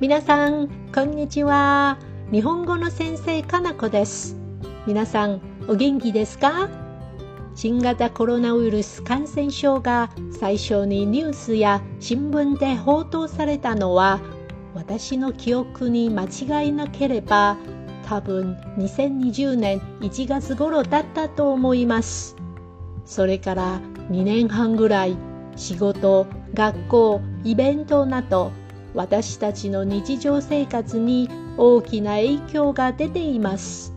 皆さん、こんにちは。日本語の先生、かなこです。皆さん、お元気ですか？新型コロナウイルス感染症が最初にニュースや新聞で報道されたのは、私の記憶に間違いなければ、多分2020年1月頃だったと思います。それから2年半ぐらい仕事、学校、イベントなど私たちの日常生活に大きな影響が出ています。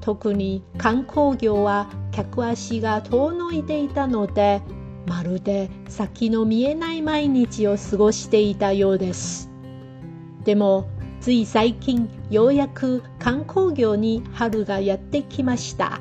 特に観光業は客足が遠のいていたので、まるで先の見えない毎日を過ごしていたようです。でも、つい最近ようやく観光業に春がやってきました。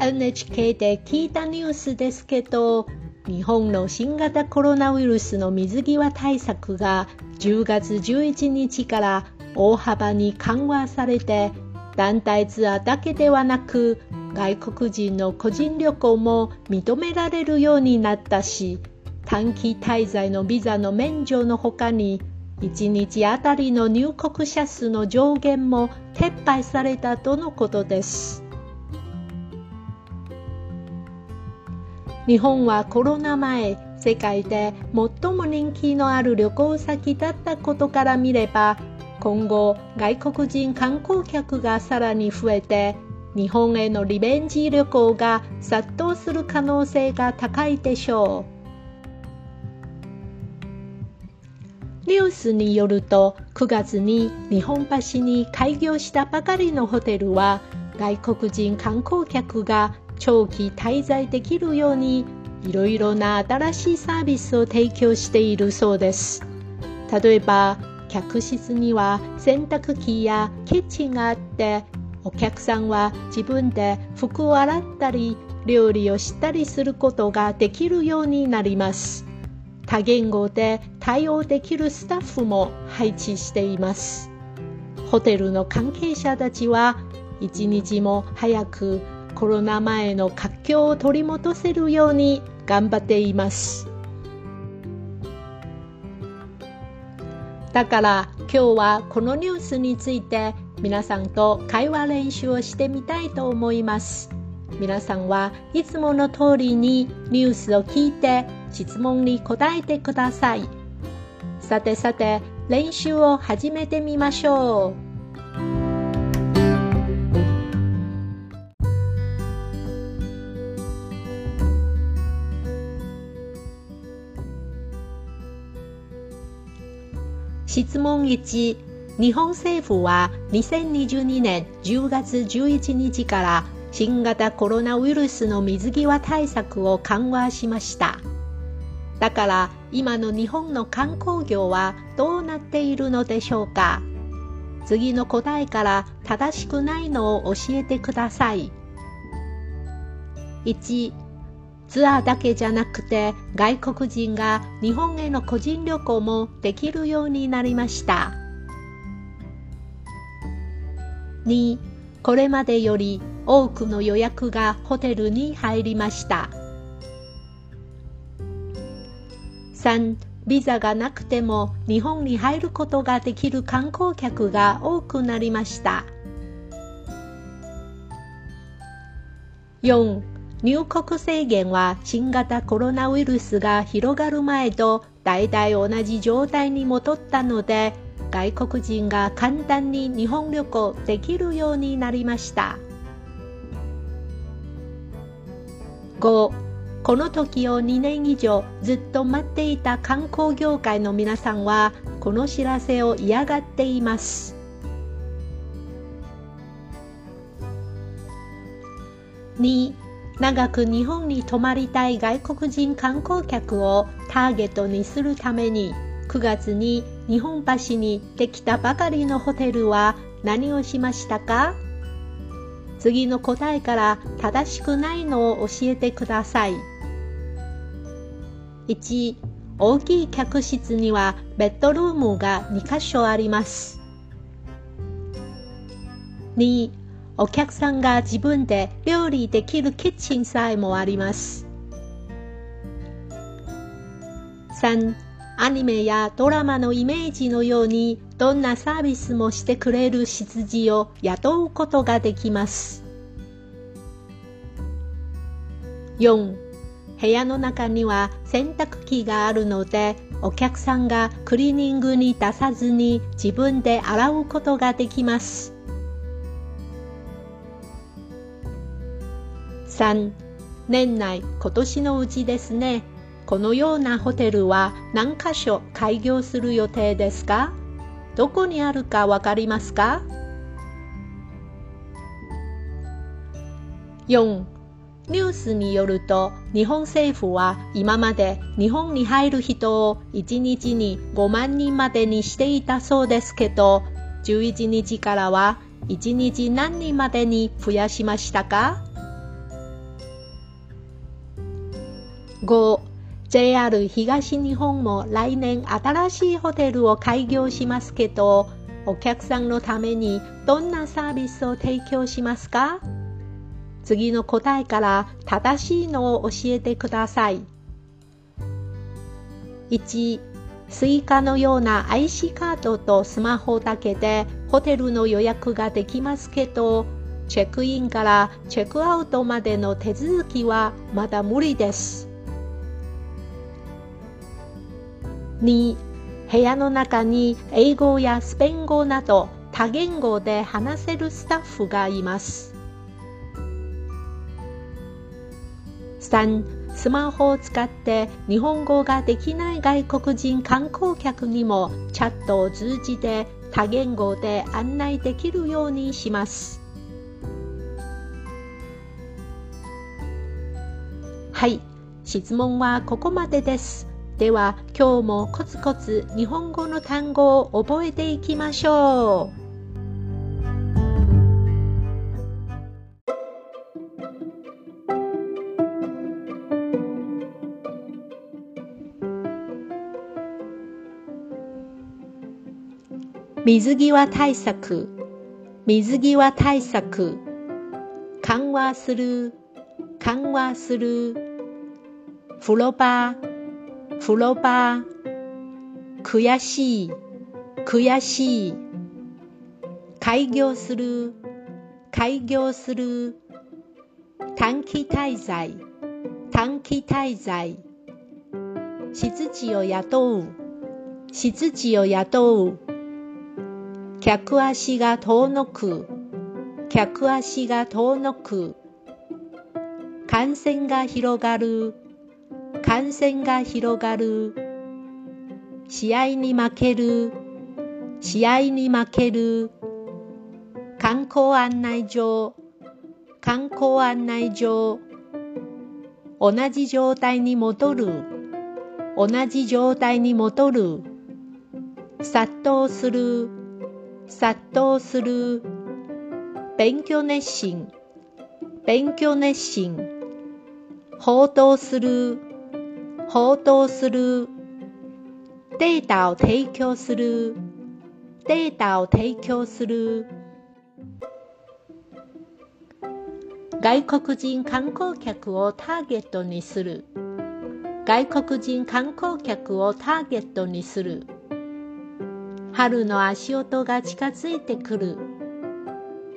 NHK で聞いたニュースですけど、日本の新型コロナウイルスの水際対策が10月11日から大幅に緩和されて団体ツアーだけではなく外国人の個人旅行も認められるようになったし短期滞在のビザの免除のほかに1日あたりの入国者数の上限も撤廃されたとのことです。日本はコロナ前世界で最も人気のある旅行先だったことから見れば今後外国人観光客がさらに増えて日本へのリベンジ旅行が殺到する可能性が高いでしょう。ニュースによると9月に日本橋に開業したばかりのホテルは外国人観光客が長期滞在できるようにいろいろな新しいサービスを提供しているそうです。例えば、客室には洗濯機やキッチンがあって、お客さんは自分で服を洗ったり、料理をしたりすることができるようになります。多言語で対応できるスタッフも配置しています。ホテルの関係者たちは一日も早くコロナ前の活況を取り戻せるように頑張っています。だから今日はこのニュースについて皆さんと会話練習をしてみたいと思います。皆さんはいつもの通りにニュースを聞いて質問に答えてください。さてさて練習を始めてみましょう。質問1日本政府は2022年10月11日から新型コロナウイルスの水際対策を緩和しました。だから今の日本の観光業はどうなっているのでしょうか次の答えから正しくないのを教えてください。1ツアーだけじゃなくて外国人が日本への個人旅行もできるようになりました。2これまでより多くの予約がホテルに入りました。3ビザがなくても日本に入ることができる観光客が多くなりました。4入国制限は新型コロナウイルスが広がる前と大体同じ状態に戻ったので外国人が簡単に日本旅行できるようになりました。5この時を2年以上ずっと待っていた観光業界の皆さんはこの知らせを嫌がっています。2長く日本に泊まりたい外国人観光客をターゲットにするために9月に日本橋にできたばかりのホテルは何をしましたか？次の答えから正しくないのを教えてください。1大きい客室にはベッドルームが2箇所あります。2お客さんが自分で料理できるキッチンさえもあります。3. アニメやドラマのイメージのようにどんなサービスもしてくれる羊を雇うことができます。4. 部屋の中には洗濯機があるのでお客さんがクリーニングに出さずに自分で洗うことができます。3. 年内今年のうちですね。このようなホテルは何箇所開業する予定ですか？どこにあるかわかりますか ?4 ニュースによると日本政府は今まで日本に入る人を1日に5万人までにしていたそうですけど11日からは1日何人までに増やしましたか？?5 JR 東日本も来年新しいホテルを開業しますけど、お客さんのためにどんなサービスを提供しますか？次の答えから正しいのを教えてください。1、スイカのような IC カードとスマホだけでホテルの予約ができますけど、チェックインからチェックアウトまでの手続きはまだ無理です。2部屋の中に英語やスペイン語など多言語で話せるスタッフがいます。3スマホを使って日本語ができない外国人観光客にもチャットを通じて多言語で案内できるようにします。はい、質問はここまでです。では今日もコツコツ日本語の単語を覚えていきましょう。水際対策。水際対策。緩和する。緩和する。風呂場。風呂場悔しい悔しい開業する開業する短期滞在短期滞在執事を雇う執事を雇う客足が遠のく客足が遠のく感染が広がる感染が広がる。試合に負ける。試合に負ける。観光案内所。観光案内所。同じ状態に戻る。同じ状態に戻る。殺到する。殺到する。勉強熱心。勉強熱心。報道する。報道する。データを提供する。データを提供する。外国人観光客をターゲットにする。外国人観光客をターゲットにする。春の足音が近づいてくる。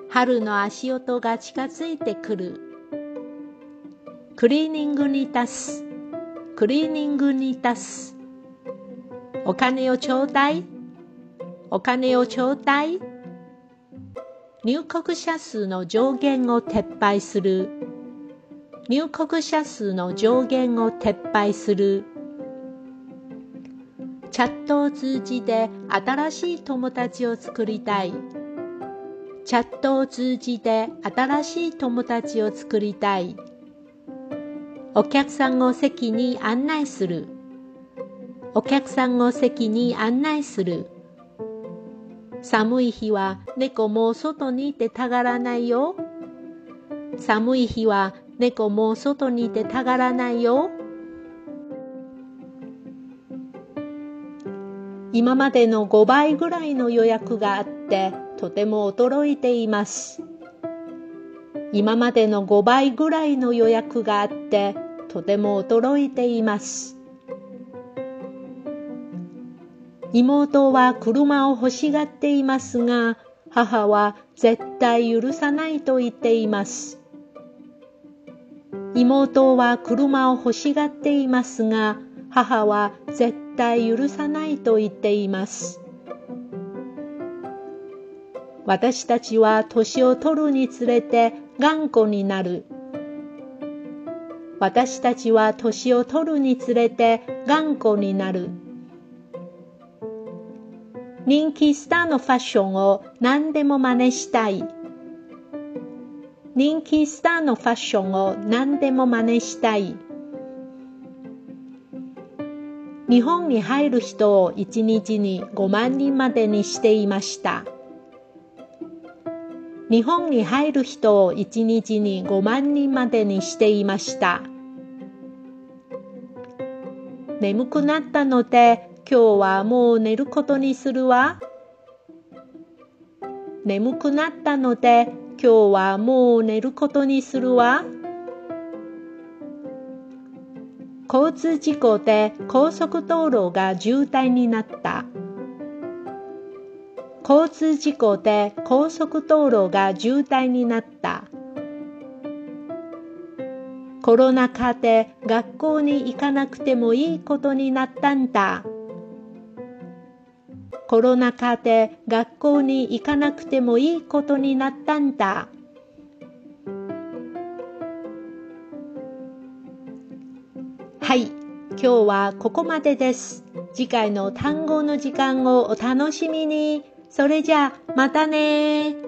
春の足音が近づいてくる。クリーニングに出す。クリーニングに出す。お金をちょうだい。お金をちょうだい。入国者数の上限を撤廃する。入国者数の上限を撤廃する。チャットを通じて新しい友達を作りたい。チャットを通じて新しい友達を作りたい。お客さんを席に案内する。お客さんを席に案内する。寒い日は猫も外にいてたがらないよ。寒い日は猫も外にいてたがらないよ。今までの5倍ぐらいの予約があってとても驚いています。今までの5倍ぐらいの予約があってとても驚いています。妹は車を欲しがっていますが、母は絶対許さないと言っています。妹は車を欲しがっていますが、母は絶対許さないと言っています。私たちは年を取るにつれて頑固になる。私たちは年を取るにつれて頑固になる。人気スターのファッションを何でも真似したい。人気スターのファッションを何でも真似したい。日本に入る人を1日に5万人までにしていました。日本に入る人を1日に5万人までにしていました。眠くなったので今日はもう寝ることにするわ。眠くなったので今日はもう寝ることにするわ。交通事故で高速道路が渋滞になった。交通事故で高速道路が渋滞になった。コロナ禍で学校に行かなくてもいいことになったんだ。コロナ禍で学校に行かなくてもいいことになったんだ。はい、今日はここまでです。次回の単語の時間をお楽しみに。それじゃあ、またね